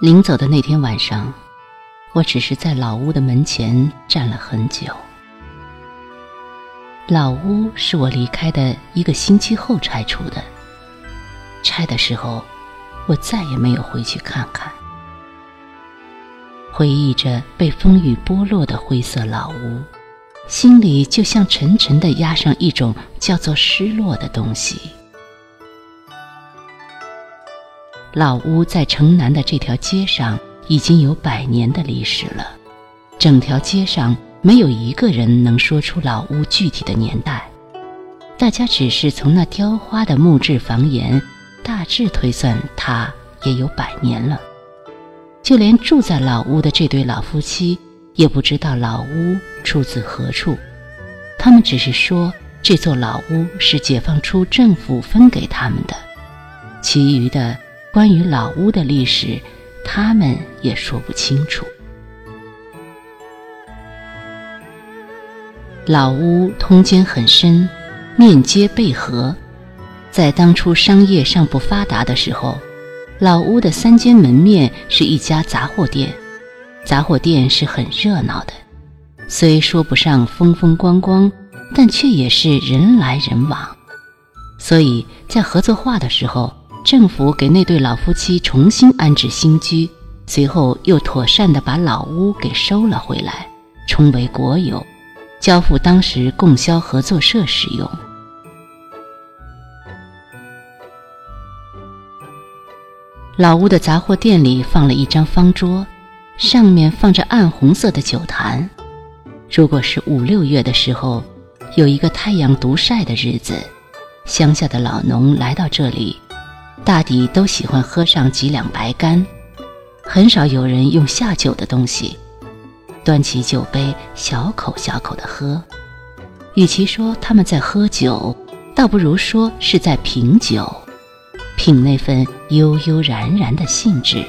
临走的那天晚上，我只是在老屋的门前站了很久。老屋是我离开的一个星期后拆除的，拆的时候，我再也没有回去看看。回忆着被风雨剥落的灰色老屋，心里就像沉沉的压上一种叫做失落的东西。老屋在城南的这条街上已经有百年的历史了，整条街上没有一个人能说出老屋具体的年代，大家只是从那雕花的木质房檐大致推算，它也有百年了。就连住在老屋的这对老夫妻也不知道老屋出自何处，他们只是说这座老屋是解放初政府分给他们的，其余的。关于老屋的历史，他们也说不清楚。老屋通间很深，面接背河，在当初商业尚不发达的时候，老屋的三间门面是一家杂货店，杂货店是很热闹的，虽说不上风风光光，但却也是人来人往，所以在合作化的时候。政府给那对老夫妻重新安置新居，随后又妥善地把老屋给收了回来，充为国有，交付当时供销合作社使用。老屋的杂货店里放了一张方桌，上面放着暗红色的酒坛。如果是五六月的时候，有一个太阳毒晒的日子，乡下的老农来到这里。大抵都喜欢喝上几两白干，很少有人用下酒的东西。端起酒杯，小口小口地喝。与其说他们在喝酒，倒不如说是在品酒，品那份悠悠然然的兴致。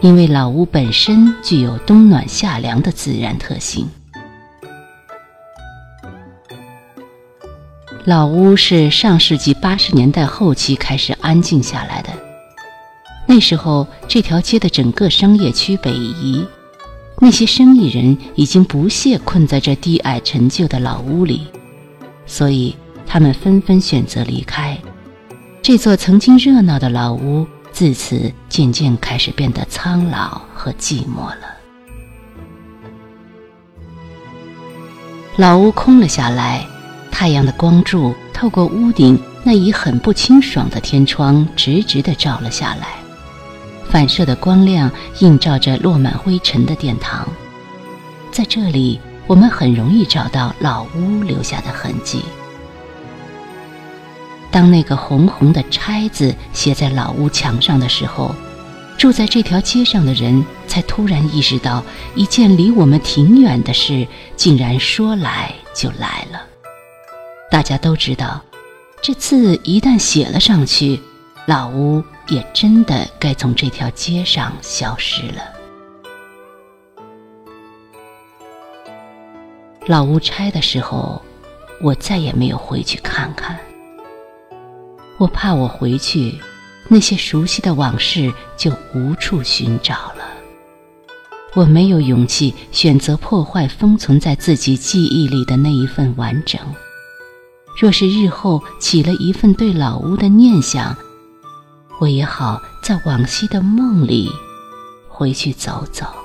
因为老屋本身具有冬暖夏凉的自然特性。老屋是上世纪八十年代后期开始安静下来的。那时候，这条街的整个商业区北移，那些生意人已经不屑困在这低矮陈旧的老屋里，所以他们纷纷选择离开。这座曾经热闹的老屋，自此渐渐开始变得苍老和寂寞了。老屋空了下来。太阳的光柱透过屋顶那已很不清爽的天窗，直直地照了下来，反射的光亮映照着落满灰尘的殿堂。在这里，我们很容易找到老屋留下的痕迹。当那个红红的“拆”字写在老屋墙上的时候，住在这条街上的人才突然意识到，一件离我们挺远的事，竟然说来就来了。大家都知道，这字一旦写了上去，老屋也真的该从这条街上消失了。老屋拆的时候，我再也没有回去看看。我怕我回去，那些熟悉的往事就无处寻找了。我没有勇气选择破坏封存在自己记忆里的那一份完整。若是日后起了一份对老屋的念想，我也好在往昔的梦里回去走走。